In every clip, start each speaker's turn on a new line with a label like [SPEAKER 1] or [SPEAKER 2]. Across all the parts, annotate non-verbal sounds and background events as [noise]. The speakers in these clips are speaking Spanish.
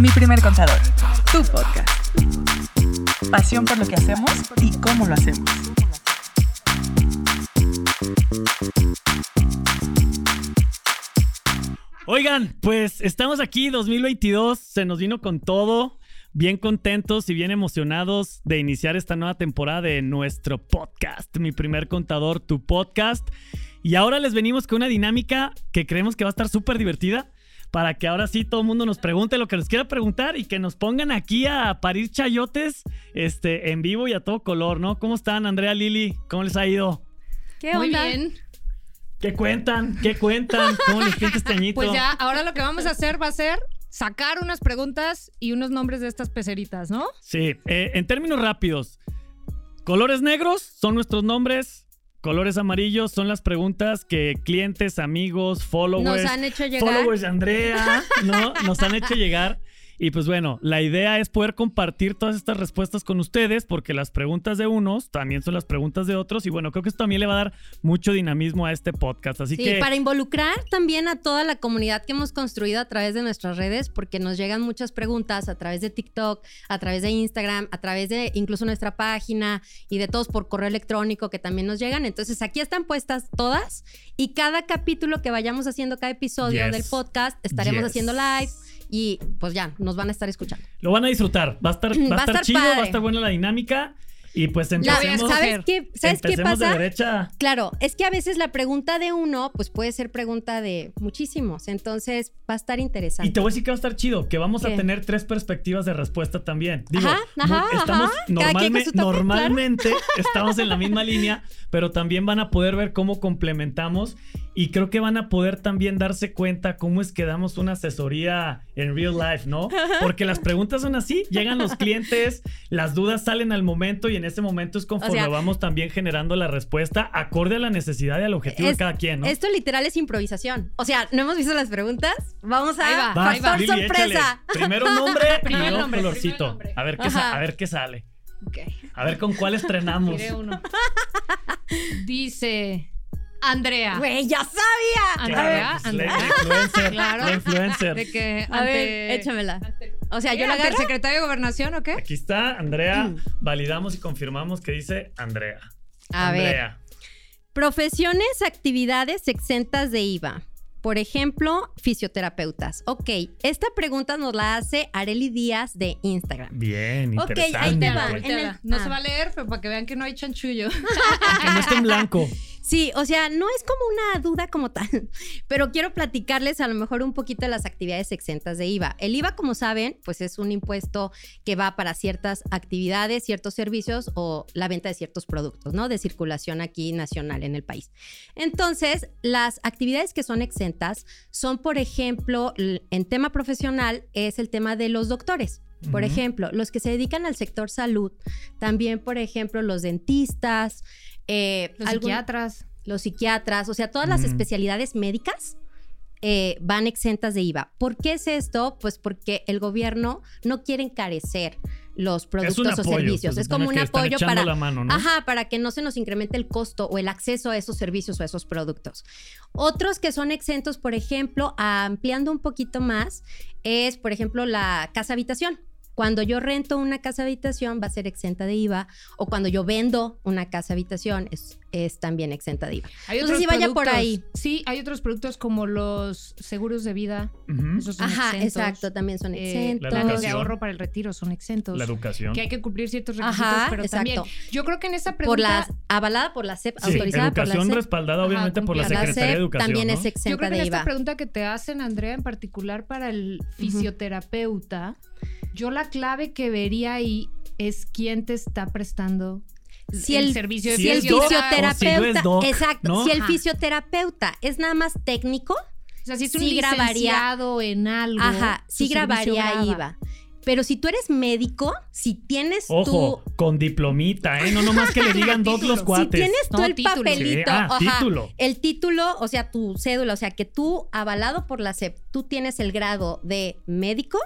[SPEAKER 1] Mi primer contador, tu podcast. Pasión por lo que hacemos y cómo lo hacemos.
[SPEAKER 2] Oigan, pues estamos aquí 2022, se nos vino con todo, bien contentos y bien emocionados de iniciar esta nueva temporada de nuestro podcast, mi primer contador, tu podcast. Y ahora les venimos con una dinámica que creemos que va a estar súper divertida para que ahora sí todo el mundo nos pregunte lo que nos quiera preguntar y que nos pongan aquí a parir chayotes este, en vivo y a todo color, ¿no? ¿Cómo están, Andrea, Lili? ¿Cómo les ha ido?
[SPEAKER 3] ¿Qué
[SPEAKER 4] Muy
[SPEAKER 3] onda?
[SPEAKER 4] bien.
[SPEAKER 2] ¿Qué cuentan? ¿Qué cuentan? ¿Cómo les pinta este añito?
[SPEAKER 4] Pues ya, ahora lo que vamos a hacer va a ser sacar unas preguntas y unos nombres de estas peceritas, ¿no?
[SPEAKER 2] Sí, eh, en términos rápidos, colores negros son nuestros nombres, colores amarillos son las preguntas que clientes, amigos, followers,
[SPEAKER 3] Nos han hecho llegar.
[SPEAKER 2] followers de Andrea, ¿no? Nos han hecho llegar. Y pues bueno, la idea es poder compartir todas estas respuestas con ustedes porque las preguntas de unos también son las preguntas de otros y bueno, creo que esto también le va a dar mucho dinamismo a este podcast. Así
[SPEAKER 3] Sí,
[SPEAKER 2] que
[SPEAKER 3] para involucrar también a toda la comunidad que hemos construido a través de nuestras redes, porque nos llegan muchas preguntas a través de TikTok, a través de Instagram, a través de incluso nuestra página y de todos por correo electrónico que también nos llegan. Entonces aquí están puestas todas y cada capítulo que vayamos haciendo, cada episodio
[SPEAKER 2] Yes.
[SPEAKER 3] del podcast, estaremos
[SPEAKER 2] Yes.
[SPEAKER 3] haciendo live y pues ya, nos van a estar escuchando.
[SPEAKER 2] lo van a disfrutar. Va a estar, [clears throat] va a
[SPEAKER 3] Va a
[SPEAKER 2] estar,
[SPEAKER 3] estar
[SPEAKER 2] chido, va a estar buena la dinámica y pues
[SPEAKER 3] La-
[SPEAKER 2] empecemos.
[SPEAKER 3] ¿Sabes qué, ¿sabes qué pasa?
[SPEAKER 2] de derecha.
[SPEAKER 3] Claro, es que a veces la pregunta de uno, pues puede ser pregunta de muchísimos. Entonces va a estar interesante.
[SPEAKER 2] Y te voy a decir que va a estar chido, que vamos a tener tres perspectivas de respuesta también. Digo,
[SPEAKER 3] Ajá, ajá,
[SPEAKER 2] estamos
[SPEAKER 3] ajá.
[SPEAKER 2] Normalme-
[SPEAKER 3] toque,
[SPEAKER 2] normalmente estamos en la misma línea, pero también van a poder ver cómo complementamos y creo que van a poder también darse cuenta cómo es que damos una asesoría en real life, ¿no? Porque las preguntas son así, llegan los clientes, las dudas salen al momento y en ese momento es conforme
[SPEAKER 3] O sea,
[SPEAKER 2] vamos también generando la respuesta acorde a la necesidad y al objetivo de cada quien, ¿no?
[SPEAKER 3] Esto literal es improvisación. O sea, ¿no hemos visto las preguntas? Vamos a
[SPEAKER 4] Ahí va,
[SPEAKER 2] Va,
[SPEAKER 4] ahí va.
[SPEAKER 3] factor
[SPEAKER 2] Lili,
[SPEAKER 3] sorpresa.
[SPEAKER 2] échale. Primero nombre [laughs] y
[SPEAKER 4] Primero
[SPEAKER 2] luego
[SPEAKER 4] nombre,
[SPEAKER 2] colorcito.
[SPEAKER 4] primero nombre.
[SPEAKER 2] A ver qué a ver qué sale. A ver con cuál estrenamos.
[SPEAKER 4] Uno. Dice Andrea.
[SPEAKER 3] Güey, ya sabía.
[SPEAKER 4] Andrea,
[SPEAKER 2] la-
[SPEAKER 4] Andrea.
[SPEAKER 2] La influencer.
[SPEAKER 4] Claro.
[SPEAKER 2] La influencer.
[SPEAKER 4] De que
[SPEAKER 3] A ver,
[SPEAKER 4] ante-
[SPEAKER 3] échamela.
[SPEAKER 4] ante-
[SPEAKER 3] O sea, yo la
[SPEAKER 4] ¿Ante el
[SPEAKER 3] agarro.
[SPEAKER 4] secretario de Gobernación o qué?
[SPEAKER 2] Aquí está, Andrea. Validamos y confirmamos que dice Andrea.
[SPEAKER 3] A ver.
[SPEAKER 2] Andrea.
[SPEAKER 3] Profesiones, actividades exentas de IVA. Por ejemplo, fisioterapeutas. Ok, esta pregunta nos la hace Areli Díaz de Instagram.
[SPEAKER 2] Bien,
[SPEAKER 3] Ok,
[SPEAKER 2] interesante.
[SPEAKER 3] ahí te va. el-
[SPEAKER 4] No
[SPEAKER 3] ah.
[SPEAKER 4] se va a leer, pero para que vean que no hay chanchullo.
[SPEAKER 2] Que no esté en blanco. [laughs]
[SPEAKER 3] Sí, o sea, no es como una duda como tal, [laughs] pero quiero platicarles a lo mejor un poquito de las actividades exentas de IVA. El IVA, como saben, pues es un impuesto que va para ciertas actividades, ciertos servicios o la venta de ciertos productos, ¿no? De circulación aquí nacional en el país. Entonces, las actividades que son exentas son, por ejemplo, en tema profesional, es el tema de los doctores. Por ejemplo, los que se dedican al sector salud, también, por ejemplo, los dentistas, eh,
[SPEAKER 4] Los
[SPEAKER 3] algún-
[SPEAKER 4] psiquiatras.
[SPEAKER 3] los psiquiatras, o sea, todas las
[SPEAKER 2] Mm.
[SPEAKER 3] especialidades médicas eh, van exentas de IVA. ¿Por qué es esto? Pues porque el gobierno no quiere encarecer los productos o
[SPEAKER 2] apoyo.
[SPEAKER 3] servicios.
[SPEAKER 2] se
[SPEAKER 3] Es como un apoyo para...
[SPEAKER 2] la mano, ¿no?
[SPEAKER 3] Ajá, para que no se nos incremente el costo o el acceso a esos servicios o a esos productos. Otros que son exentos, por ejemplo, ampliando un poquito más, es, por ejemplo, la casa habitación. Cuando yo rento una casa habitación va a ser exenta de IVA o cuando yo vendo una casa habitación es, es también exenta de IVA.
[SPEAKER 4] Hay otros
[SPEAKER 3] si vaya por ahí.
[SPEAKER 4] Sí, hay otros productos como los seguros de vida.
[SPEAKER 2] Ujú.
[SPEAKER 4] Esos son
[SPEAKER 3] Ajá,
[SPEAKER 4] exentos.
[SPEAKER 3] exacto, también son
[SPEAKER 4] Eh,
[SPEAKER 3] exentos.
[SPEAKER 2] La
[SPEAKER 4] planes de ahorro para el retiro son exentos.
[SPEAKER 2] La educación.
[SPEAKER 4] Que hay que cumplir ciertos requisitos,
[SPEAKER 3] Ajá,
[SPEAKER 4] pero
[SPEAKER 3] exacto.
[SPEAKER 4] también. Yo creo que en esa pregunta.
[SPEAKER 3] por las avalada por la SEP,
[SPEAKER 2] Sí,
[SPEAKER 3] autorizada por la
[SPEAKER 2] educación
[SPEAKER 3] SEP.
[SPEAKER 2] respaldada
[SPEAKER 4] Ajá,
[SPEAKER 2] obviamente por la
[SPEAKER 3] la
[SPEAKER 2] Secretaría de Educación.
[SPEAKER 3] también
[SPEAKER 2] ¿no?
[SPEAKER 3] es
[SPEAKER 4] Yo
[SPEAKER 3] exenta
[SPEAKER 4] creo que en
[SPEAKER 3] de
[SPEAKER 4] esta
[SPEAKER 3] IVA.
[SPEAKER 4] pregunta que te hacen, Andrea, en particular para el fisioterapeuta, yo la clave que vería ahí es quién te está prestando
[SPEAKER 3] Si el,
[SPEAKER 4] servicio de
[SPEAKER 2] si
[SPEAKER 3] fisioterapeuta,
[SPEAKER 2] si no es doc,
[SPEAKER 3] exacto,
[SPEAKER 2] ¿no?
[SPEAKER 3] si el
[SPEAKER 4] Ajá.
[SPEAKER 3] fisioterapeuta es nada más técnico,
[SPEAKER 4] O sea, si es un
[SPEAKER 3] Sí grabaría-
[SPEAKER 4] licenciado en algo.
[SPEAKER 3] ajá, sí grabaría
[SPEAKER 4] graba.
[SPEAKER 3] IVA. Pero si tú eres médico, si tienes
[SPEAKER 2] Ojo,
[SPEAKER 3] tu
[SPEAKER 2] con diplomita, ¿eh? No nomás que le [laughs] digan dos los
[SPEAKER 4] Título.
[SPEAKER 3] si
[SPEAKER 2] cuates.
[SPEAKER 3] tienes tú
[SPEAKER 4] No,
[SPEAKER 3] el
[SPEAKER 4] título.
[SPEAKER 3] papelito,
[SPEAKER 2] Sí, ah,
[SPEAKER 3] ajá,
[SPEAKER 2] título.
[SPEAKER 3] el título, o sea, tu cédula, o sea, que tú avalado por la SEP, tú tienes el grado de médico,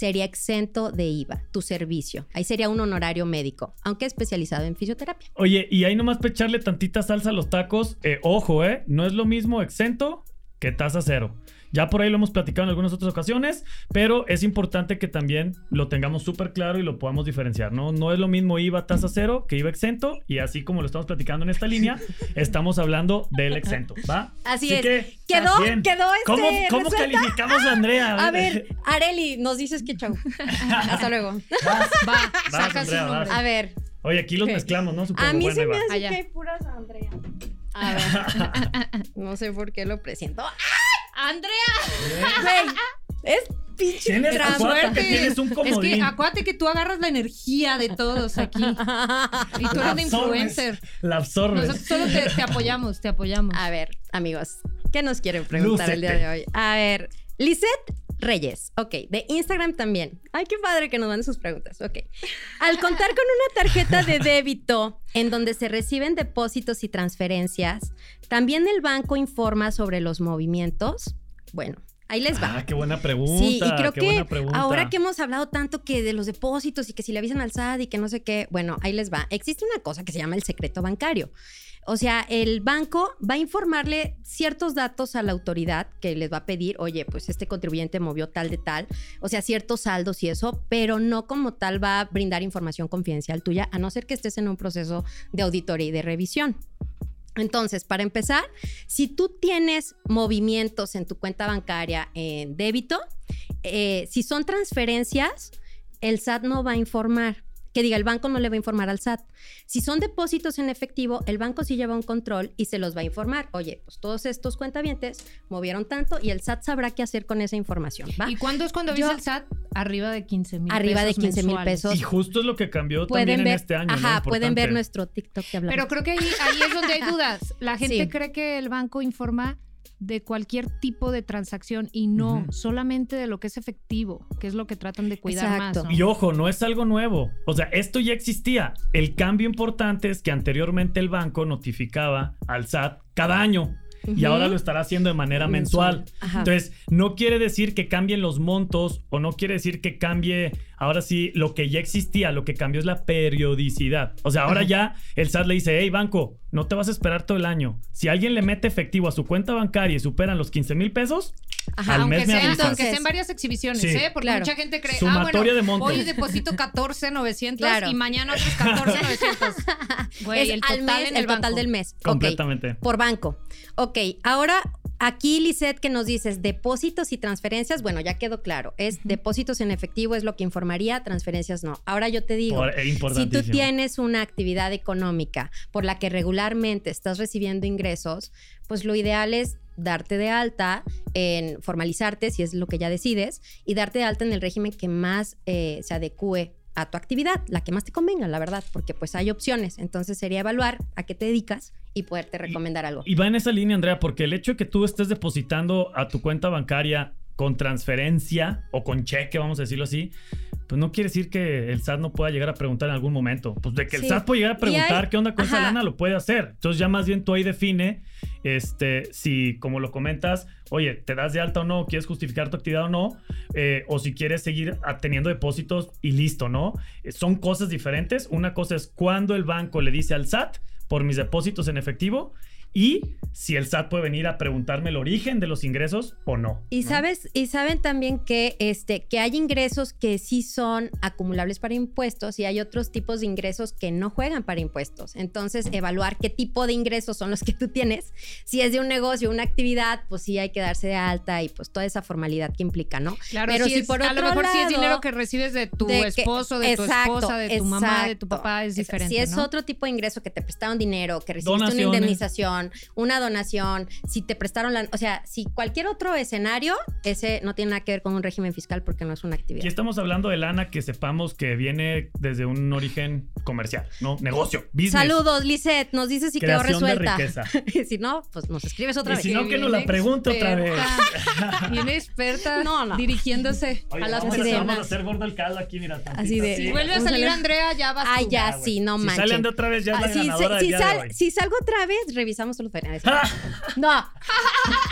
[SPEAKER 3] sería exento de IVA, tu servicio. Ahí sería un honorario médico, aunque especializado en fisioterapia.
[SPEAKER 2] Oye, y ahí nomás para echarle tantita salsa a los tacos. eh, ojo, ¿eh? No es lo mismo exento que tasa cero. Ya por ahí lo hemos platicado en algunas otras ocasiones, pero es importante que también lo tengamos súper claro y lo podamos diferenciar, ¿no? No es lo mismo IVA tasa cero que IVA exento y así como lo estamos platicando en esta línea, [laughs] estamos hablando del exento, ¿va?
[SPEAKER 3] Así es.
[SPEAKER 2] que,
[SPEAKER 3] Quedó,
[SPEAKER 2] bien.
[SPEAKER 3] quedó este.
[SPEAKER 2] ¿Cómo, calificamos a Andrea?
[SPEAKER 3] A ver, Areli, nos dices que chau. [laughs] Hasta luego.
[SPEAKER 4] Va, [laughs]
[SPEAKER 2] Vas,
[SPEAKER 4] saca su
[SPEAKER 2] Andrea,
[SPEAKER 4] nombre.
[SPEAKER 2] vas.
[SPEAKER 3] A ver,
[SPEAKER 2] Oye, aquí los mezclamos, ¿no? Súper
[SPEAKER 3] a mí
[SPEAKER 2] bueno,
[SPEAKER 3] se me hace
[SPEAKER 4] Allá.
[SPEAKER 3] que hay puras Andrea. A ver. No sé por qué lo presento.
[SPEAKER 4] Andrea,
[SPEAKER 3] Güey, es pinche
[SPEAKER 2] Tienes, acuérdate que tienes un
[SPEAKER 4] es
[SPEAKER 2] comodín.
[SPEAKER 4] que acuérdate que tú agarras la energía de todos aquí. Y tú
[SPEAKER 2] La
[SPEAKER 4] eres de
[SPEAKER 2] absorbes,
[SPEAKER 4] influencer.
[SPEAKER 2] La absorbes.
[SPEAKER 4] Nosotros solo te, te apoyamos, te apoyamos.
[SPEAKER 3] A ver, amigos, ¿qué nos quieren preguntar el día de hoy? A ver, Lisette Reyes, ok, de Instagram también. Ay, qué padre que nos manden sus preguntas, ok. Al contar con una tarjeta de débito en donde se reciben depósitos y transferencias, ¿también el banco informa sobre los movimientos? Bueno, ahí les va.
[SPEAKER 2] Ah, qué buena pregunta.
[SPEAKER 3] Sí, y creo que ahora que hemos hablado tanto que de los depósitos y que si le avisan al SAT y que no sé qué, bueno, ahí les va. Existe una cosa que se llama el secreto bancario. O sea, el banco va a informarle ciertos datos a la autoridad que les va a pedir, oye, pues este contribuyente movió tal de tal, o sea, ciertos saldos y eso, pero no como tal va a brindar información confidencial tuya, a no ser que estés en un proceso de auditoría y de revisión. Entonces, para empezar, si tú tienes movimientos en tu cuenta bancaria en débito, eh, si son transferencias, el SAT no va a informar. Que diga, el banco no le va a informar al SAT. Si son depósitos en efectivo, el banco sí lleva un control y se los va a informar. Oye, pues todos estos cuentavientes movieron tanto y el SAT sabrá qué hacer con esa información. ¿va?
[SPEAKER 4] ¿Y cuándo es cuando avisa el SAT? Arriba de 15 mil
[SPEAKER 3] Arriba de 15 mil pesos.
[SPEAKER 2] Y justo es lo que cambió
[SPEAKER 3] Pueden
[SPEAKER 2] también
[SPEAKER 3] ver,
[SPEAKER 2] en este año. ¿no?
[SPEAKER 3] ajá, pueden ver nuestro TikTok que hablamos.
[SPEAKER 4] Pero creo que ahí, ahí es donde hay [laughs] dudas. La gente
[SPEAKER 3] Sí.
[SPEAKER 4] cree que el banco informa de cualquier tipo de transacción y no, solamente de lo que es efectivo, que es lo que tratan de cuidar
[SPEAKER 3] Exacto.
[SPEAKER 4] más. ¿no?
[SPEAKER 2] Y ojo, no es algo nuevo. O sea, esto ya existía. El cambio importante es que anteriormente el banco notificaba al SAT cada año. Y ahora lo estará haciendo de manera mensual.
[SPEAKER 3] Ajá.
[SPEAKER 2] Entonces, no quiere decir que cambien los montos o no quiere decir que cambie, ahora sí, lo que ya existía, lo que cambió es la periodicidad. O sea, ahora
[SPEAKER 3] Ajá.
[SPEAKER 2] ya el SAT le dice, hey, banco, no te vas a esperar todo el año. Si alguien le mete efectivo a su cuenta bancaria y superan los 15 mil pesos,
[SPEAKER 3] Ajá.
[SPEAKER 2] al
[SPEAKER 4] aunque,
[SPEAKER 2] mes me
[SPEAKER 4] sean,
[SPEAKER 2] avisas.
[SPEAKER 4] aunque sean varias exhibiciones,
[SPEAKER 2] Sí.
[SPEAKER 4] ¿eh? Porque
[SPEAKER 3] Claro.
[SPEAKER 4] mucha gente cree, ah,
[SPEAKER 2] Sumatoria
[SPEAKER 4] bueno,
[SPEAKER 2] de
[SPEAKER 4] hoy [laughs] deposito 14,900
[SPEAKER 3] Claro.
[SPEAKER 4] y mañana otros 14,900. [laughs] Güey,
[SPEAKER 3] es
[SPEAKER 4] el
[SPEAKER 3] al
[SPEAKER 4] total
[SPEAKER 3] mes,
[SPEAKER 4] en
[SPEAKER 3] el
[SPEAKER 4] el
[SPEAKER 3] total
[SPEAKER 4] banco.
[SPEAKER 3] del mes. Ok.
[SPEAKER 2] completamente.
[SPEAKER 3] Por banco. Ok, ahora aquí, Lisette, que nos dices depósitos y transferencias, bueno, ya quedó claro. Es depósitos en efectivo es lo que informaría, transferencias no. Ahora yo te digo,
[SPEAKER 2] Por-
[SPEAKER 3] si tú
[SPEAKER 2] importantísimo.
[SPEAKER 3] tienes una actividad económica por la que regularmente estás recibiendo ingresos, pues lo ideal es darte de alta, en formalizarte, si es lo que ya decides, y darte de alta en el régimen que más eh, se adecue a tu actividad, la que más te convenga, la verdad, porque pues hay opciones. Entonces sería evaluar a qué te dedicas y poderte recomendar algo.
[SPEAKER 2] Y va en esa línea, Andrea, porque el hecho de que tú estés depositando a tu cuenta bancaria con transferencia o con cheque, vamos a decirlo así, pues no quiere decir que el SAT no pueda llegar a preguntar en algún momento. Pues de que el. SAT puede llegar a preguntar
[SPEAKER 3] hay-
[SPEAKER 2] qué onda con esa
[SPEAKER 3] ajá.
[SPEAKER 2] lana, lo puede hacer. Entonces ya más bien tú ahí define, este, si como lo comentas, oye, te das de alta o no, quieres justificar tu actividad o no, eh, o si quieres seguir teniendo depósitos y listo, ¿no? Eh, son cosas diferentes. Una cosa es cuando el banco le dice al SAT por mis depósitos en efectivo y si el SAT puede venir a preguntarme el origen de los ingresos o no.
[SPEAKER 3] Y
[SPEAKER 2] ¿no?
[SPEAKER 3] sabes, y saben también que este que hay ingresos que sí son acumulables para impuestos y hay otros tipos de ingresos que no juegan para impuestos. Entonces, evaluar qué tipo de ingresos son los que tú tienes. Si es de un negocio, una actividad, pues sí hay que darse de alta y pues toda esa formalidad que implica, ¿no?
[SPEAKER 4] Claro,
[SPEAKER 3] Pero
[SPEAKER 4] si
[SPEAKER 3] si
[SPEAKER 4] es-
[SPEAKER 3] por
[SPEAKER 4] a lo mejor si es
[SPEAKER 3] lado-
[SPEAKER 4] dinero que recibes de tu
[SPEAKER 3] de que-
[SPEAKER 4] esposo, de tu
[SPEAKER 3] exacto,
[SPEAKER 4] esposa, de tu mamá, de tu papá, es diferente.
[SPEAKER 3] Si es
[SPEAKER 4] ¿no?
[SPEAKER 3] otro tipo de ingreso que te prestaron dinero, que recibiste una
[SPEAKER 2] Donaciones.
[SPEAKER 3] Una donación, si te prestaron la, o sea, si cualquier otro escenario, ese no tiene nada que ver con un régimen fiscal porque no es una actividad.
[SPEAKER 2] Aquí estamos hablando de lana que sepamos que viene desde un origen comercial, ¿no? Negocio, business.
[SPEAKER 3] Saludos, Lisette. Nos dices si quedó
[SPEAKER 2] Creación de
[SPEAKER 3] resuelta.
[SPEAKER 2] riqueza. [laughs]
[SPEAKER 3] Y si no, pues nos escribes otra
[SPEAKER 2] Y
[SPEAKER 3] vez.
[SPEAKER 2] si no, que nos la pregunte otra vez.
[SPEAKER 4] experta. [laughs] Bien experta
[SPEAKER 3] No, no.
[SPEAKER 4] dirigiéndose
[SPEAKER 2] Oye,
[SPEAKER 4] a las
[SPEAKER 2] vamos, a,
[SPEAKER 3] de-
[SPEAKER 2] vamos a
[SPEAKER 4] personas.
[SPEAKER 2] hacer gordo el caldo aquí, mira. tantito
[SPEAKER 3] Así de-.
[SPEAKER 4] Si vuelve a salir. Andrea, ya vas
[SPEAKER 3] Ay,
[SPEAKER 4] tú.
[SPEAKER 3] ya, sí, no
[SPEAKER 2] Si
[SPEAKER 3] manches.
[SPEAKER 2] salen de otra vez, ya es
[SPEAKER 3] Ah,
[SPEAKER 2] la
[SPEAKER 3] si,
[SPEAKER 2] ganadora
[SPEAKER 3] si- si
[SPEAKER 2] de
[SPEAKER 3] sal- si salgo otra vez, revisamos los penales. [laughs] No.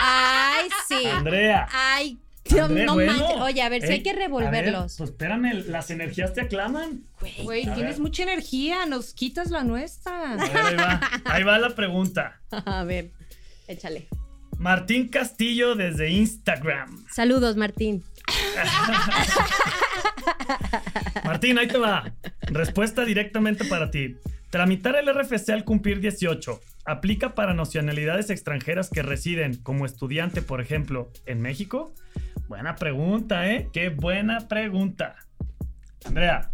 [SPEAKER 3] Ay, sí.
[SPEAKER 2] Andrea.
[SPEAKER 3] Ay, no
[SPEAKER 2] bueno.
[SPEAKER 3] manches. Oye, a ver, si
[SPEAKER 2] Ey,
[SPEAKER 3] hay que
[SPEAKER 2] a ver,
[SPEAKER 3] revolverlos.
[SPEAKER 2] pues espérame, las energías te aclaman.
[SPEAKER 4] Güey, tienes
[SPEAKER 2] ver.
[SPEAKER 4] mucha energía, nos quitas la nuestra.
[SPEAKER 2] ver, ahí va. Ahí va la pregunta. [laughs]
[SPEAKER 3] A ver, échale.
[SPEAKER 2] Martín Castillo desde Instagram.
[SPEAKER 3] Saludos, Martín. [laughs]
[SPEAKER 2] Martín, ahí te va. Respuesta directamente para ti. Tramitar el RFC al cumplir 18 aplica para nacionalidades extranjeras que residen como estudiante, por ejemplo, en México. Buena pregunta, ¿eh? Qué buena pregunta. Andrea,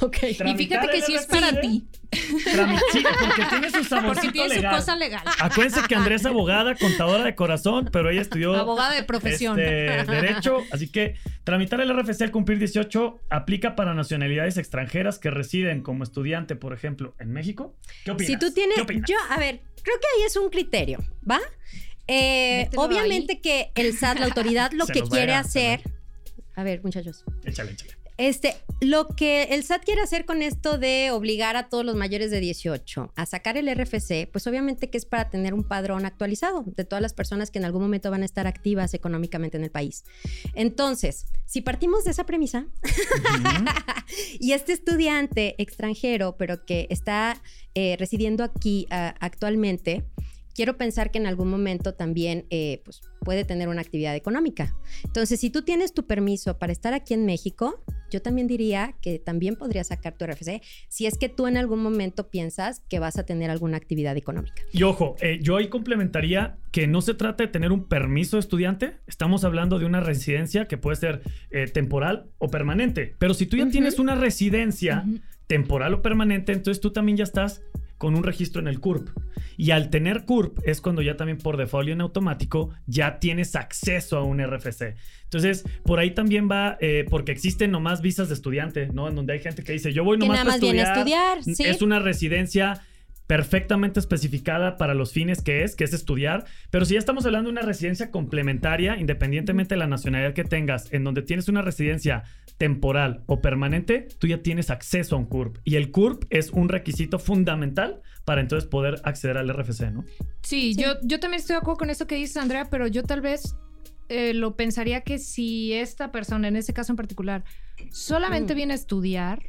[SPEAKER 3] ok.
[SPEAKER 4] Y fíjate que sí es para ti.
[SPEAKER 2] Sí, porque tiene su saborcito
[SPEAKER 4] Porque tiene
[SPEAKER 2] legal.
[SPEAKER 4] su cosa legal.
[SPEAKER 2] Acuérdense que Andrea es abogada, contadora de corazón, pero ella estudió
[SPEAKER 4] Abogada de profesión.
[SPEAKER 2] este, derecho. Así que tramitar el RFC al cumplir 18 aplica para nacionalidades extranjeras que residen como estudiante, por ejemplo, en México. ¿Qué opinas?
[SPEAKER 3] Si tú tienes,
[SPEAKER 2] ¿Qué opinas?
[SPEAKER 3] yo, a ver, creo que ahí es un criterio, ¿va? Eh, obviamente que el SAT, la autoridad, [laughs] lo
[SPEAKER 2] Se
[SPEAKER 3] que quiere
[SPEAKER 2] a-
[SPEAKER 3] hacer, a ver, muchachos,
[SPEAKER 2] Échale, échale.
[SPEAKER 3] Este, lo que el SAT quiere hacer con esto de obligar a todos los mayores de 18 a sacar el RFC, pues obviamente que es para tener un padrón actualizado de todas las personas que en algún momento van a estar activas económicamente en el país. Entonces, si partimos de esa premisa, [laughs] y este estudiante extranjero, pero que está eh, residiendo aquí ah, actualmente, quiero pensar que en algún momento también eh, pues, puede tener una actividad económica. Entonces, si tú tienes tu permiso para estar aquí en México, yo también diría que también podrías sacar tu RFC si es que tú en algún momento piensas que vas a tener alguna actividad económica.
[SPEAKER 2] Y ojo, eh, yo ahí complementaría que no se trata de tener un permiso de estudiante, estamos hablando de una residencia que puede ser eh, temporal o permanente, pero si tú ya tienes una residencia temporal o permanente, entonces tú también ya estás con un registro en el CURP. Y al tener CURP es cuando ya también por default y en automático ya tienes acceso a un RFC. Entonces, por ahí también va, eh, porque existen nomás visas de estudiante, ¿no? En donde hay gente que dice, yo voy
[SPEAKER 3] Que
[SPEAKER 2] nomás para
[SPEAKER 3] más viene a
[SPEAKER 2] estudiar.
[SPEAKER 3] estudiar, ¿sí?
[SPEAKER 2] Es una residencia perfectamente especificada para los fines que es, que es estudiar. Pero si ya estamos hablando de una residencia complementaria, independientemente de la nacionalidad que tengas, en donde tienes una residencia temporal o permanente, tú ya tienes acceso a un CURP. Y el CURP es un requisito fundamental para entonces poder acceder al RFC, ¿no?
[SPEAKER 4] Sí,
[SPEAKER 3] Sí.
[SPEAKER 4] Yo, yo también estoy de acuerdo con eso que dices, Andrea, pero yo tal vez eh, lo pensaría que si esta persona, en ese caso en particular, solamente
[SPEAKER 3] Mm.
[SPEAKER 4] viene a estudiar,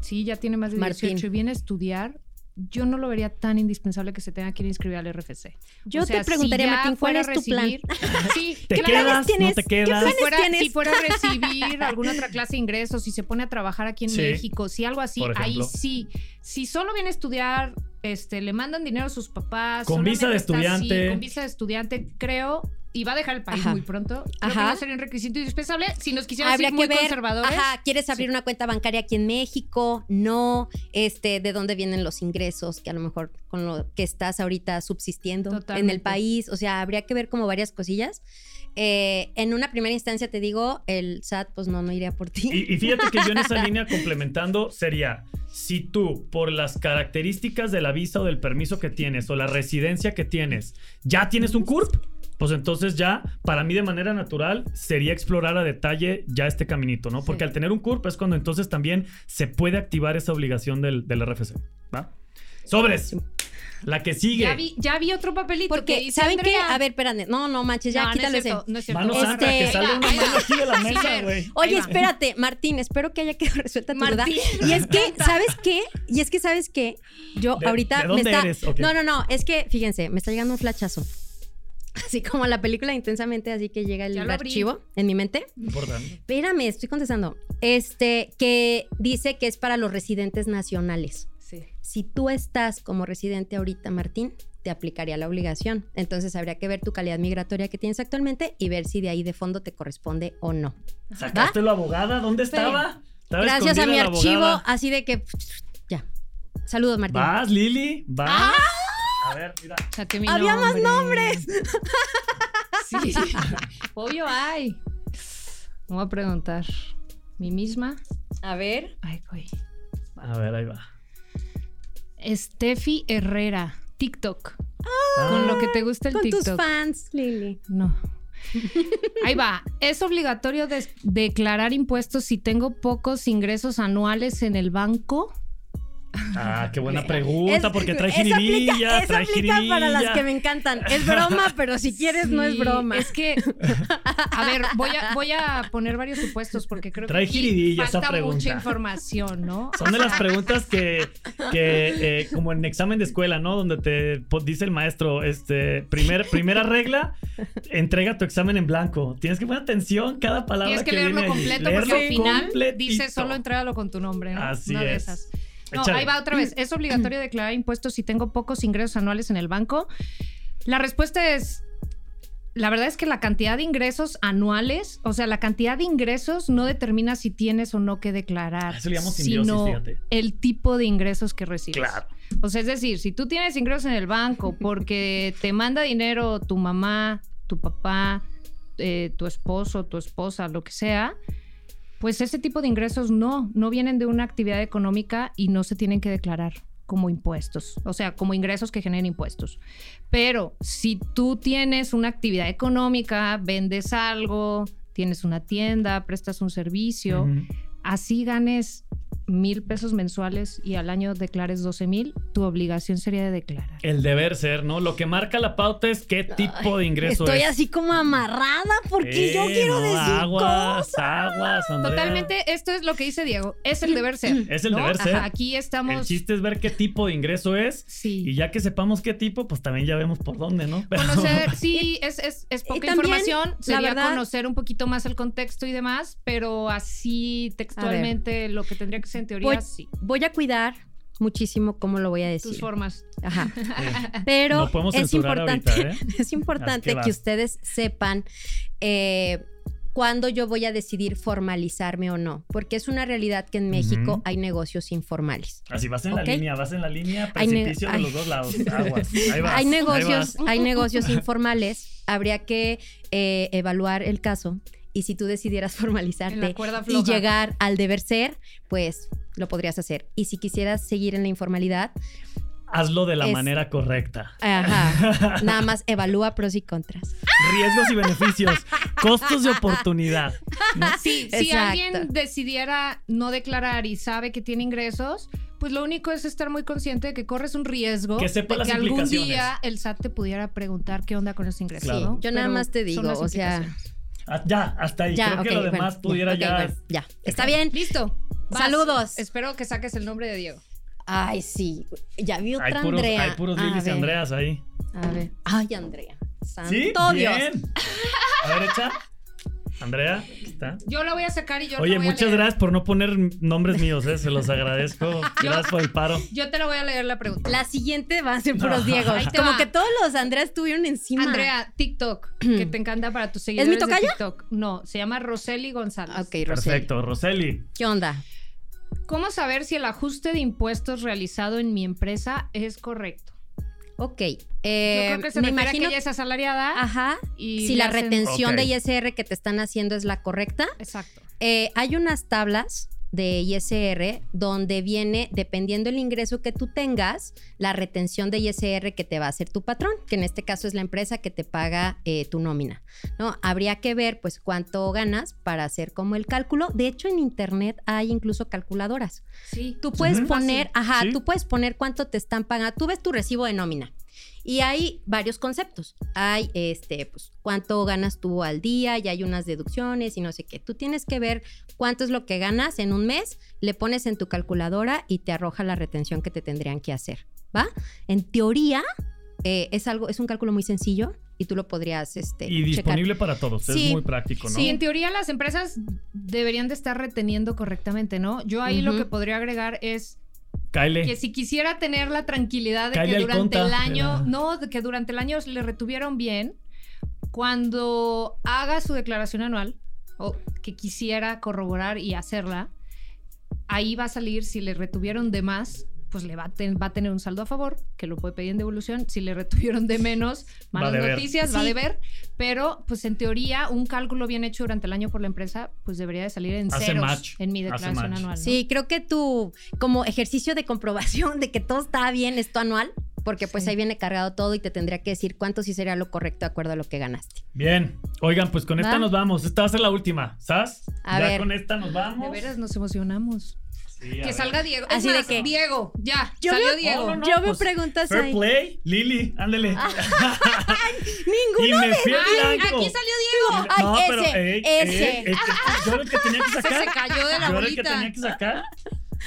[SPEAKER 4] sí, ya tiene más de
[SPEAKER 3] Martín.
[SPEAKER 4] 18 y viene a estudiar, yo no lo vería tan indispensable que se tenga que ir a inscribir al RFC.
[SPEAKER 3] Yo
[SPEAKER 4] O sea,
[SPEAKER 3] te preguntaría,
[SPEAKER 4] si
[SPEAKER 3] Martín, ¿cuál
[SPEAKER 4] fuera
[SPEAKER 3] es
[SPEAKER 4] a
[SPEAKER 3] tu plan?
[SPEAKER 4] recibir- [laughs] Sí,
[SPEAKER 2] ¿Te
[SPEAKER 3] ¿Qué
[SPEAKER 2] quedas?
[SPEAKER 3] planes
[SPEAKER 2] ¿No
[SPEAKER 3] tienes?
[SPEAKER 2] te
[SPEAKER 3] ¿Qué
[SPEAKER 2] quedas?
[SPEAKER 3] planes
[SPEAKER 4] si fuera,
[SPEAKER 3] tienes?
[SPEAKER 4] si fuera a recibir alguna otra clase de ingresos, si se pone a trabajar aquí en
[SPEAKER 2] Sí.
[SPEAKER 4] México, si algo así, ahí sí. Si solo viene a estudiar, este, le mandan dinero a sus papás.
[SPEAKER 2] Con visa de
[SPEAKER 4] así,
[SPEAKER 2] estudiante.
[SPEAKER 4] con visa de estudiante, creo, y va a dejar el país
[SPEAKER 3] Ajá.
[SPEAKER 4] muy pronto. Creo que
[SPEAKER 3] Ajá.
[SPEAKER 4] no sería un requisito indispensable. Si nos quisieran
[SPEAKER 3] Habría
[SPEAKER 4] ser muy
[SPEAKER 3] que ver,
[SPEAKER 4] conservadores.
[SPEAKER 3] ajá, ¿quieres abrir
[SPEAKER 4] Sí.
[SPEAKER 3] una cuenta bancaria aquí en México? No, este, ¿de dónde vienen los ingresos que a lo mejor con lo que estás ahorita subsistiendo en el país? O sea, habría que ver como varias cosillas. Eh, en una primera instancia te digo, el SAT pues no, no iría por ti.
[SPEAKER 2] Y, y fíjate que yo en esa [laughs] línea complementando sería, si tú por las características de la visa o del permiso que tienes o la residencia que tienes, ya tienes un CURP, pues entonces ya para mí de manera natural sería explorar a detalle ya este caminito, ¿no? Porque
[SPEAKER 3] Sí.
[SPEAKER 2] al tener un CURP es cuando entonces también se puede activar esa obligación del, del RFC, ¿va? Sobres, la que sigue.
[SPEAKER 4] Ya vi, ya vi otro papelito que
[SPEAKER 3] Porque,
[SPEAKER 4] dice
[SPEAKER 3] ¿saben qué? A ver, espérate. No, no manches, ya
[SPEAKER 4] No, no es
[SPEAKER 3] quítale ese.
[SPEAKER 4] no es cierto.
[SPEAKER 2] Mano
[SPEAKER 3] Este-
[SPEAKER 2] santa, que sale una mano aquí de la mesa, güey.
[SPEAKER 3] Oye, espérate, Martín, espero que haya quedado resuelta tu.
[SPEAKER 4] Martín.
[SPEAKER 3] Y es que, ¿sabes qué? Y es que, ¿sabes qué? Yo
[SPEAKER 2] ¿De-
[SPEAKER 3] ahorita
[SPEAKER 2] de dónde
[SPEAKER 3] me está...
[SPEAKER 2] eres?
[SPEAKER 3] No, no, no, es que, fíjense, me está llegando un flachazo. [laughs] Así como la película intensamente, así que llega el
[SPEAKER 4] abrí.
[SPEAKER 3] archivo en mi mente.
[SPEAKER 2] Importante.
[SPEAKER 3] Espérame, estoy contestando. Este, que dice que es para los residentes nacionales. Si tú estás como residente ahorita, Martín, te aplicaría la obligación. Entonces habría que ver tu calidad migratoria que tienes actualmente y ver si de ahí de fondo te corresponde o no.
[SPEAKER 2] ¿Sacaste la abogada? ¿Dónde estaba? Estaba
[SPEAKER 3] Gracias a mi archivo, así de que ya. Saludos, Martín.
[SPEAKER 2] Vas, Lili, vas. A ver, mira.
[SPEAKER 4] Saqué mi
[SPEAKER 3] Había más
[SPEAKER 4] nombre. Sí. [laughs] Obvio hay. Me voy a preguntar. ¿Mi misma?
[SPEAKER 3] A ver.
[SPEAKER 4] Ay, güey.
[SPEAKER 2] A ver, ahí va.
[SPEAKER 4] Steffi Herrera, TikTok. Con lo que te gusta el
[SPEAKER 3] Con tus
[SPEAKER 4] TikTok.
[SPEAKER 3] fans, Lili.
[SPEAKER 4] No. Ahí va. Es obligatorio declarar impuestos si tengo pocos ingresos anuales en el banco.
[SPEAKER 2] Ah, qué buena
[SPEAKER 3] Es-
[SPEAKER 2] pregunta, porque trae
[SPEAKER 3] eso aplica-
[SPEAKER 2] jiribilla,
[SPEAKER 3] Eso
[SPEAKER 2] trae
[SPEAKER 3] aplica para las que me encantan. Es broma, pero si quieres no es broma.
[SPEAKER 4] Es que, a ver, voy a, voy a poner varios supuestos porque creo
[SPEAKER 2] Trae
[SPEAKER 4] que
[SPEAKER 2] esa
[SPEAKER 4] falta
[SPEAKER 2] pregunta.
[SPEAKER 4] mucha información, ¿no?
[SPEAKER 2] Son de las preguntas que, que eh, como en examen de escuela, ¿no? Donde te dice el maestro, este, primer, primera regla, entrega tu examen en blanco. Tienes que poner atención cada palabra
[SPEAKER 4] Tienes que,
[SPEAKER 2] que
[SPEAKER 4] leerlo
[SPEAKER 2] viene ahí.
[SPEAKER 4] completo
[SPEAKER 2] Leerlo
[SPEAKER 4] porque al final
[SPEAKER 2] completito.
[SPEAKER 4] dice solo entrégalo con tu nombre, ¿no?
[SPEAKER 2] Así
[SPEAKER 4] Una de
[SPEAKER 2] es.
[SPEAKER 4] esas. No,
[SPEAKER 2] Échale.
[SPEAKER 4] ahí va otra vez. ¿Es obligatorio declarar impuestos si tengo pocos ingresos anuales en el banco? La respuesta es. La verdad es que la cantidad de ingresos anuales, o sea, la cantidad de ingresos no determina si tienes o no que declarar,
[SPEAKER 2] A eso le llamamos
[SPEAKER 4] sino
[SPEAKER 2] fíjate.
[SPEAKER 4] el tipo de ingresos que recibes.
[SPEAKER 2] Claro.
[SPEAKER 4] O sea, es decir, si tú tienes ingresos en el banco porque te manda dinero tu mamá, tu papá, eh, tu esposo, tu esposa, lo que sea, pues ese tipo de ingresos no, no vienen de una actividad económica y no se tienen que declarar como impuestos, o sea, como ingresos que generen impuestos. Pero si tú tienes una actividad económica, vendes algo, tienes una tienda, prestas un servicio, así ganes mil pesos mensuales y al año declares 12 mil, tu obligación sería de declarar.
[SPEAKER 2] El deber ser, ¿no? Lo que marca la pauta es qué tipo de ingreso
[SPEAKER 3] Estoy
[SPEAKER 2] es.
[SPEAKER 3] así como amarrada porque yo
[SPEAKER 2] Eh,
[SPEAKER 3] quiero
[SPEAKER 2] no,
[SPEAKER 3] decir
[SPEAKER 2] aguas,
[SPEAKER 3] cosas.
[SPEAKER 2] aguas, Andrea.
[SPEAKER 4] Totalmente, esto es lo que dice Diego, es el deber ser.
[SPEAKER 2] Es el
[SPEAKER 4] ¿no?
[SPEAKER 2] deber ser.
[SPEAKER 4] Ajá, aquí
[SPEAKER 2] El
[SPEAKER 4] estamos...
[SPEAKER 2] chiste es ver qué tipo de ingreso es.
[SPEAKER 4] Sí.
[SPEAKER 2] Y ya que sepamos qué tipo, pues también ya vemos por dónde, ¿no? Pero-
[SPEAKER 4] Conocer, sí, [laughs] es, es, es poca
[SPEAKER 3] también,
[SPEAKER 4] información.
[SPEAKER 3] la
[SPEAKER 4] Sería
[SPEAKER 3] verdad-
[SPEAKER 4] conocer un poquito más el contexto y demás, pero así textualmente lo que tendría que ser en teoría,
[SPEAKER 3] Voy,
[SPEAKER 4] sí.
[SPEAKER 3] voy a cuidar muchísimo cómo lo voy a decir.
[SPEAKER 4] Tus formas.
[SPEAKER 3] Ajá. [laughs]
[SPEAKER 2] Eh,
[SPEAKER 3] Pero
[SPEAKER 2] No podemos
[SPEAKER 3] es importante,
[SPEAKER 2] ahorita, ¿eh? [laughs]
[SPEAKER 3] es importante
[SPEAKER 2] que
[SPEAKER 3] ustedes sepan eh, cuándo yo voy a decidir formalizarme o no, porque es una realidad que en México hay negocios informales.
[SPEAKER 2] Así vas en la línea, vas en la línea precipicio de los dos lados. Aguas. [laughs] Ahí vas.
[SPEAKER 3] hay
[SPEAKER 2] ahí
[SPEAKER 3] negocios,
[SPEAKER 2] vas.
[SPEAKER 3] hay negocios informales. Habría que eh, evaluar el caso y si tú decidieras [laughs] formalizarte y llegar al deber ser, pues lo podrías hacer. Y si quisieras seguir en la informalidad,
[SPEAKER 2] Hazlo de la
[SPEAKER 3] es-
[SPEAKER 2] manera correcta.
[SPEAKER 3] ajá, [laughs] nada más evalúa pros y contras.
[SPEAKER 2] Riesgos y beneficios. Costos de oportunidad. ¿no?
[SPEAKER 4] Sí, si alguien decidiera no declarar y sabe que tiene ingresos, pues lo único es estar muy consciente de que corres un riesgo
[SPEAKER 2] Que sepa
[SPEAKER 4] de
[SPEAKER 2] las
[SPEAKER 4] que algún día el SAT te pudiera preguntar qué onda con esos ingresos.
[SPEAKER 2] Claro.
[SPEAKER 4] ¿no?
[SPEAKER 3] Yo nada
[SPEAKER 4] Pero
[SPEAKER 3] más te digo, o sea,
[SPEAKER 2] ya, hasta ahí.
[SPEAKER 3] ya,
[SPEAKER 2] Creo que lo
[SPEAKER 3] bueno,
[SPEAKER 2] demás pudiera
[SPEAKER 3] ok,
[SPEAKER 2] ya.
[SPEAKER 3] bueno, ya. Está bien.
[SPEAKER 4] Listo. Vas.
[SPEAKER 3] Saludos.
[SPEAKER 4] Espero que saques el nombre de Diego.
[SPEAKER 3] Ay, sí. Ya vi otra
[SPEAKER 2] Hay puros,
[SPEAKER 3] Andrea.
[SPEAKER 2] hay puros
[SPEAKER 3] A
[SPEAKER 2] Lilis y Andreas ahí.
[SPEAKER 3] A ver. Ay, Andrea. Santo
[SPEAKER 2] ¿Sí?
[SPEAKER 3] Dios.
[SPEAKER 2] Bien. A ver, echa. Andrea, está.
[SPEAKER 4] Yo la voy a sacar y yo
[SPEAKER 2] Oye,
[SPEAKER 4] te voy a
[SPEAKER 2] muchas
[SPEAKER 4] leer.
[SPEAKER 2] gracias por no poner nombres míos, ¿eh? Se los [laughs] agradezco. Gracias por el paro.
[SPEAKER 4] Yo te la voy a leer la pregunta.
[SPEAKER 3] La siguiente va a ser puros Diego.
[SPEAKER 4] Ahí te
[SPEAKER 3] Como
[SPEAKER 4] va.
[SPEAKER 3] que todos los Andreas estuvieron encima.
[SPEAKER 4] Andrea, TikTok, que te encanta para tus seguidores
[SPEAKER 3] mi
[SPEAKER 4] de
[SPEAKER 3] tocaya?
[SPEAKER 4] TikTok. No, se llama Roseli González.
[SPEAKER 3] Ok, Rosel.
[SPEAKER 2] Perfecto. Roseli.
[SPEAKER 3] ¿Qué onda?
[SPEAKER 4] ¿Cómo saber si el ajuste de impuestos realizado en mi empresa es correcto?
[SPEAKER 3] Ok.
[SPEAKER 4] Yo
[SPEAKER 3] eh,
[SPEAKER 4] creo que se
[SPEAKER 3] me imagino.
[SPEAKER 4] que ella es asalariada
[SPEAKER 3] Ajá.
[SPEAKER 4] y
[SPEAKER 3] Si la
[SPEAKER 4] hacen-
[SPEAKER 3] retención de ISR que te están haciendo es la correcta.
[SPEAKER 4] Exacto.
[SPEAKER 3] Eh, hay unas tablas de ISR donde viene, dependiendo el ingreso que tú tengas, la retención de ISR que te va a hacer tu patrón, que en este caso es la empresa que te paga eh, tu nómina. ¿no? Habría que ver pues cuánto ganas para hacer como el cálculo. De hecho, en internet hay incluso calculadoras.
[SPEAKER 4] Sí.
[SPEAKER 3] Tú puedes poner, ajá,
[SPEAKER 2] Sí.
[SPEAKER 3] tú puedes poner cuánto te están pagando. Tú ves tu recibo de nómina. Y hay varios conceptos. Hay este, pues, cuánto ganas tú al día, y hay unas deducciones y no sé qué. Tú tienes que ver cuánto es lo que ganas en un mes, le pones en tu calculadora y te arroja la retención que te tendrían que hacer. ¿Va? En teoría, eh, es algo, es un cálculo muy sencillo y tú lo podrías este,
[SPEAKER 2] Y
[SPEAKER 3] checar.
[SPEAKER 2] disponible para todos.
[SPEAKER 3] Sí.
[SPEAKER 2] Es muy práctico, ¿no?
[SPEAKER 4] Sí, en teoría las empresas deberían de estar reteniendo correctamente, ¿no? Yo ahí lo que podría agregar es Que si quisiera tener la tranquilidad de que durante
[SPEAKER 2] conta.
[SPEAKER 4] el año, no, de que durante el año le retuvieron bien, cuando haga su declaración anual o que quisiera corroborar y hacerla, ahí va a salir si le retuvieron de más, pues le va a, ten- va a tener un saldo a favor, que lo puede pedir en devolución. Si le retuvieron de menos, malas noticias, va a deber. Pero, pues en teoría, un cálculo bien hecho durante el año por la empresa, pues debería de salir en
[SPEAKER 2] Hace
[SPEAKER 4] ceros
[SPEAKER 2] match.
[SPEAKER 4] en mi declaración anual. ¿no?
[SPEAKER 3] Sí, creo que tu como ejercicio de comprobación de que todo está bien es tu anual, porque pues
[SPEAKER 4] Sí.
[SPEAKER 3] ahí viene cargado todo y te tendría que decir cuánto sí sería lo correcto de acuerdo a lo que ganaste.
[SPEAKER 2] Bien. Oigan, pues con esta
[SPEAKER 3] ¿Va?
[SPEAKER 2] nos vamos. Esta va a ser la última. ¿Sabes?
[SPEAKER 3] A
[SPEAKER 2] ya
[SPEAKER 3] ver.
[SPEAKER 2] con esta nos vamos.
[SPEAKER 4] De veras nos emocionamos.
[SPEAKER 2] Sí,
[SPEAKER 4] Que
[SPEAKER 2] ver.
[SPEAKER 4] salga Diego.
[SPEAKER 3] Así
[SPEAKER 4] es
[SPEAKER 3] de
[SPEAKER 4] más,
[SPEAKER 3] que-
[SPEAKER 4] Diego, ya,
[SPEAKER 3] Yo
[SPEAKER 4] salió
[SPEAKER 3] veo-
[SPEAKER 4] Diego.
[SPEAKER 2] No, no, no,
[SPEAKER 3] Yo veo
[SPEAKER 2] pues,
[SPEAKER 3] preguntas
[SPEAKER 2] Fair
[SPEAKER 3] ahí.
[SPEAKER 2] play, Lili, ándale. [laughs]
[SPEAKER 3] Ninguno
[SPEAKER 2] y me fui al
[SPEAKER 4] Ay, aquí salió Diego.
[SPEAKER 3] Ay,
[SPEAKER 2] no,
[SPEAKER 3] ese,
[SPEAKER 2] pero, ey,
[SPEAKER 3] ese.
[SPEAKER 2] ey, ey, yo era el que tenía que sacar.
[SPEAKER 4] Se cayó de la
[SPEAKER 2] yo era el que tenía que sacar.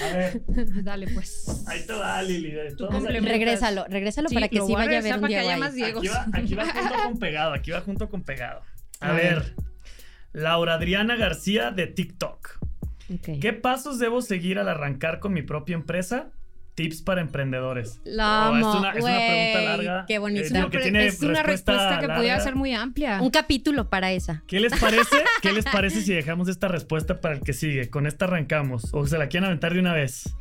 [SPEAKER 2] A ver,
[SPEAKER 4] Dale, pues.
[SPEAKER 2] ahí te va, Lili. de.
[SPEAKER 3] Regrésalo, regrésalo
[SPEAKER 4] Sí,
[SPEAKER 3] para que sí vaya a ver un Diego.
[SPEAKER 2] Aquí va, aquí va junto con pegado, aquí va junto con pegado. A,
[SPEAKER 3] A
[SPEAKER 2] ver.
[SPEAKER 3] ver.
[SPEAKER 2] Laura Adriana García de TikTok. ¿Qué pasos debo seguir al arrancar con mi propia empresa? Tips para emprendedores.
[SPEAKER 3] La
[SPEAKER 2] Oh, es una, es una pregunta larga.
[SPEAKER 3] qué bonito.
[SPEAKER 2] Es, lo que tiene
[SPEAKER 4] es una respuesta que
[SPEAKER 2] larga.
[SPEAKER 4] pudiera ser muy amplia.
[SPEAKER 3] Un capítulo para esa.
[SPEAKER 2] ¿Qué les parece? [laughs] ¿Qué les parece si dejamos esta respuesta para el que sigue? Con esta arrancamos. O se la quieren aventar de una vez.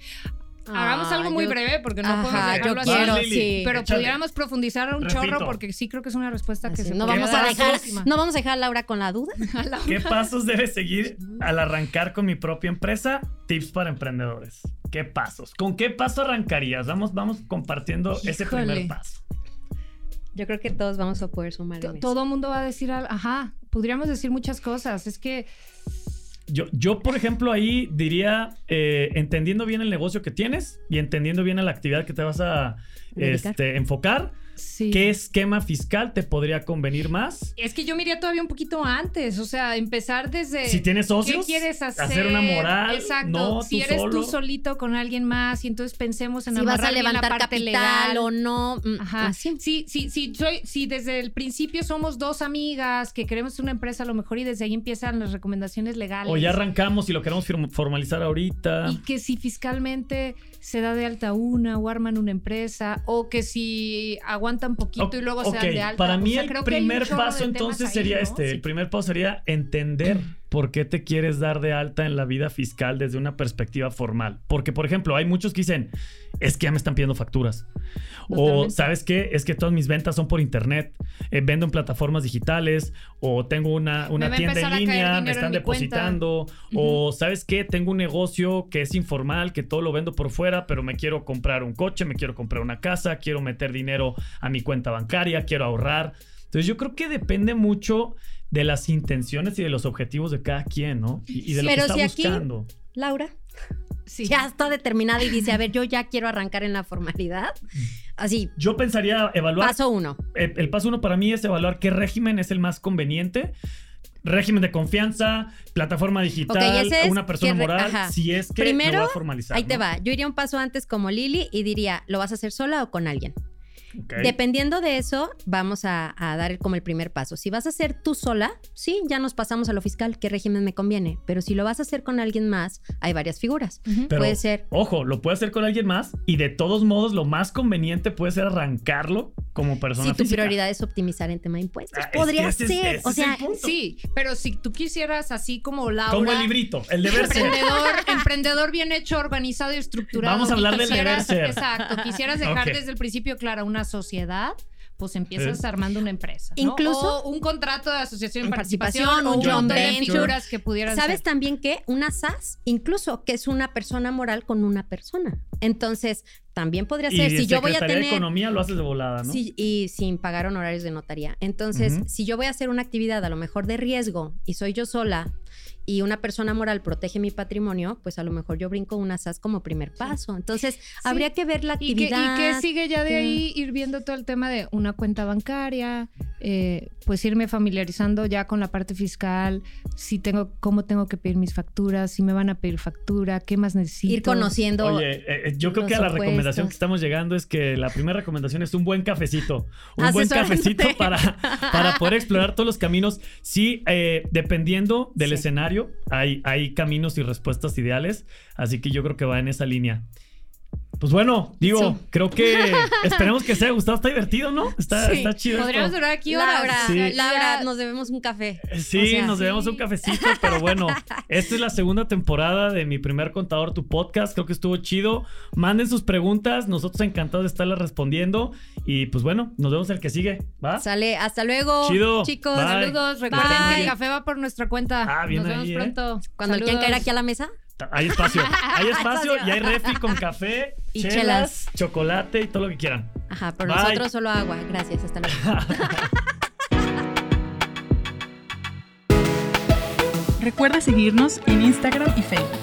[SPEAKER 4] Hagamos
[SPEAKER 3] Ah,
[SPEAKER 4] algo muy
[SPEAKER 3] yo-
[SPEAKER 4] breve porque no
[SPEAKER 3] Ajá,
[SPEAKER 4] podemos
[SPEAKER 3] yo
[SPEAKER 4] dejarlo así.
[SPEAKER 3] quiero, sí.
[SPEAKER 4] Pero
[SPEAKER 2] Échale.
[SPEAKER 4] pudiéramos profundizar un
[SPEAKER 2] Repito.
[SPEAKER 4] chorro porque sí creo que es una respuesta que
[SPEAKER 3] Así,
[SPEAKER 4] se
[SPEAKER 3] no
[SPEAKER 4] puede
[SPEAKER 3] vamos a dejar,
[SPEAKER 4] próxima.
[SPEAKER 3] no vamos a dejar a Laura con la duda. [laughs]
[SPEAKER 2] ¿Qué pasos debe seguir al arrancar con mi propia empresa? Tips para emprendedores. ¿Qué pasos? ¿Con qué paso arrancarías? Vamos, vamos compartiendo ese primer paso.
[SPEAKER 3] Yo creo que todos vamos a poder sumar en eso.
[SPEAKER 4] Todo mundo va a decir, al- ajá, podríamos decir muchas cosas. Es que
[SPEAKER 2] Yo, yo, por ejemplo, ahí diría, eh, entendiendo bien el negocio que tienes y entendiendo bien a la actividad que te vas a este, enfocar,
[SPEAKER 4] sí.
[SPEAKER 2] ¿qué esquema fiscal te podría convenir más?
[SPEAKER 4] Es que yo me iría todavía un poquito antes, o sea, empezar desde...
[SPEAKER 2] Si tienes socios,
[SPEAKER 4] ¿Qué quieres hacer?
[SPEAKER 2] una moral,
[SPEAKER 4] Exacto.
[SPEAKER 2] no
[SPEAKER 4] si
[SPEAKER 2] tú
[SPEAKER 4] eres
[SPEAKER 2] solo.
[SPEAKER 4] tú solito con alguien más y entonces pensemos en
[SPEAKER 3] si vas a
[SPEAKER 4] bien la
[SPEAKER 3] levantar
[SPEAKER 4] parte
[SPEAKER 3] capital
[SPEAKER 4] legal.
[SPEAKER 3] o no. mm,
[SPEAKER 4] Ajá.
[SPEAKER 3] así.
[SPEAKER 4] Sí, sí, sí, soy, si desde el principio somos dos amigas que queremos una empresa a lo mejor y desde ahí empiezan las recomendaciones legales.
[SPEAKER 2] O ya arrancamos y lo queremos formalizar ahorita.
[SPEAKER 4] Y que si fiscalmente se da de alta una o arman una empresa o que si aguantan poquito y luego se dan de alta.
[SPEAKER 2] Para
[SPEAKER 4] O
[SPEAKER 2] mí
[SPEAKER 4] sea,
[SPEAKER 2] el primer paso entonces
[SPEAKER 4] ahí,
[SPEAKER 2] sería
[SPEAKER 4] ¿no?
[SPEAKER 2] este.
[SPEAKER 4] Sí.
[SPEAKER 2] El primer paso sería entender [clears throat] por qué te quieres dar de alta en la vida fiscal desde una perspectiva formal. Porque, por ejemplo, hay muchos que dicen, es que ya me están pidiendo facturas. O. ¿sabes qué? Es que todas mis ventas son por internet. eh, vendo en plataformas digitales. O tengo una, una tienda en línea, me están depositando. O, ¿sabes qué? Tengo un negocio que es informal, que todo lo vendo por fuera, pero me quiero comprar un coche, me quiero comprar una casa, quiero meter dinero a mi cuenta bancaria, quiero ahorrar. Entonces yo creo que depende mucho de las intenciones y de los objetivos de cada quien, ¿no? Y, y de lo
[SPEAKER 3] Pero
[SPEAKER 2] que está
[SPEAKER 3] si aquí-
[SPEAKER 2] buscando.
[SPEAKER 3] Laura
[SPEAKER 4] Sí.
[SPEAKER 3] ya está determinada y dice, a ver, yo ya quiero arrancar en la formalidad. Así,
[SPEAKER 2] Yo pensaría evaluar.
[SPEAKER 3] paso uno.
[SPEAKER 2] El, el paso uno para mí es evaluar qué régimen es el más conveniente. Régimen de confianza, plataforma digital, una persona
[SPEAKER 3] que
[SPEAKER 2] moral,
[SPEAKER 3] ajá.
[SPEAKER 2] si es que
[SPEAKER 3] Primero,
[SPEAKER 2] lo va a formalizar.
[SPEAKER 3] Ahí te va. Yo iría un paso antes como Lili y diría, ¿lo vas a hacer sola o con alguien? Dependiendo de eso, vamos a, a dar como el primer paso. Si vas a hacer tú sola, sí, ya nos pasamos a lo fiscal, qué régimen me conviene. Pero si lo vas a hacer con alguien más, hay varias figuras.
[SPEAKER 2] Pero,
[SPEAKER 3] puede ser-
[SPEAKER 2] Ojo, lo puede hacer con alguien más y de todos modos lo más conveniente puede ser arrancarlo como persona
[SPEAKER 3] Si tu
[SPEAKER 2] física.
[SPEAKER 3] prioridad es optimizar en tema de impuestos,
[SPEAKER 2] Ah, es
[SPEAKER 3] podría
[SPEAKER 2] que ese es-
[SPEAKER 3] ser.
[SPEAKER 2] ese
[SPEAKER 3] o sea.
[SPEAKER 4] Sí, pero si tú quisieras así como Laura.
[SPEAKER 2] Como el librito, el deber ser.
[SPEAKER 4] Emprendedor, emprendedor bien hecho, organizado y estructurado.
[SPEAKER 2] Vamos a hablar del deber
[SPEAKER 4] quisieras-
[SPEAKER 2] ser.
[SPEAKER 4] Exacto. Quisieras dejar desde el principio clara una sociedad, pues empiezas
[SPEAKER 2] Sí.
[SPEAKER 4] armando una empresa. ¿no?
[SPEAKER 3] Incluso-
[SPEAKER 4] O un contrato de asociación de
[SPEAKER 3] En
[SPEAKER 4] participación,
[SPEAKER 3] participación, un
[SPEAKER 4] un
[SPEAKER 2] joint
[SPEAKER 4] montón de
[SPEAKER 2] venture.
[SPEAKER 4] figuras que pudieran
[SPEAKER 3] ¿Sabes
[SPEAKER 4] ser.
[SPEAKER 3] también que una SAS, incluso que es una persona moral con una persona? Entonces, también podría
[SPEAKER 2] Y
[SPEAKER 3] ser,
[SPEAKER 2] de
[SPEAKER 3] si yo voy a
[SPEAKER 2] Secretaría de
[SPEAKER 3] tener...
[SPEAKER 2] Economía lo haces de volada, ¿no?
[SPEAKER 3] Sí, y sin pagar honorarios de notaría. Entonces, si yo voy a hacer una actividad a lo mejor de riesgo y soy yo sola y una persona moral protege mi patrimonio, pues a lo mejor yo brinco una SAS como primer paso. Entonces, habría que ver la
[SPEAKER 4] ¿Y que,
[SPEAKER 3] actividad.
[SPEAKER 4] y que sigue ya de
[SPEAKER 3] que-
[SPEAKER 4] ahí ir viendo todo el tema de una cuenta bancaria, eh, pues irme familiarizando ya con la parte fiscal, si tengo, cómo tengo que pedir mis facturas, si me van a pedir factura, qué más necesito.
[SPEAKER 3] Ir conociendo.
[SPEAKER 2] Oye, eh, eh, yo creo que a la
[SPEAKER 3] opuestos.
[SPEAKER 2] Recomendación que estamos llegando es que la primera recomendación es un buen cafecito. Un buen cafecito para, para poder explorar todos los caminos. Sí, eh, dependiendo del
[SPEAKER 3] Sí.
[SPEAKER 2] escenario, hay, hay caminos y respuestas ideales. Así que yo creo que va en esa línea. Pues bueno, digo,
[SPEAKER 3] Sí.
[SPEAKER 2] creo que [laughs] esperemos que haya gustado. Está divertido, ¿no? Está,
[SPEAKER 3] Sí.
[SPEAKER 2] está chido.
[SPEAKER 4] Podríamos durar aquí horas.
[SPEAKER 3] Laura,
[SPEAKER 2] Sí.
[SPEAKER 3] Laura, nos debemos un café.
[SPEAKER 2] Sí,
[SPEAKER 3] O sea,
[SPEAKER 2] nos debemos
[SPEAKER 4] sí.
[SPEAKER 2] un cafecito, pero bueno, [laughs] esta es la segunda temporada de mi primer contador, tu podcast. Creo que estuvo chido. Manden sus preguntas, nosotros encantados de estarlas respondiendo. Y pues bueno, nos vemos el que sigue, ¿va?
[SPEAKER 3] Sale, hasta luego.
[SPEAKER 2] Chido.
[SPEAKER 3] Chicos,
[SPEAKER 2] Bye.
[SPEAKER 4] Saludos, recuerden
[SPEAKER 3] Bye.
[SPEAKER 4] que el café va por nuestra cuenta.
[SPEAKER 2] Ah, bien
[SPEAKER 4] Nos vemos
[SPEAKER 2] ahí, ¿eh?
[SPEAKER 4] pronto.
[SPEAKER 3] cuando quieran caer aquí a la mesa,
[SPEAKER 2] Hay espacio, [laughs] hay espacio y hay refri con café, [laughs]
[SPEAKER 3] Y
[SPEAKER 2] chelas,
[SPEAKER 3] chelas.
[SPEAKER 2] chocolate y todo lo que quieran.
[SPEAKER 3] ajá, pero
[SPEAKER 2] Bye.
[SPEAKER 3] nosotros solo agua. Gracias, hasta luego. [laughs]
[SPEAKER 1] Recuerda seguirnos en Instagram y Facebook.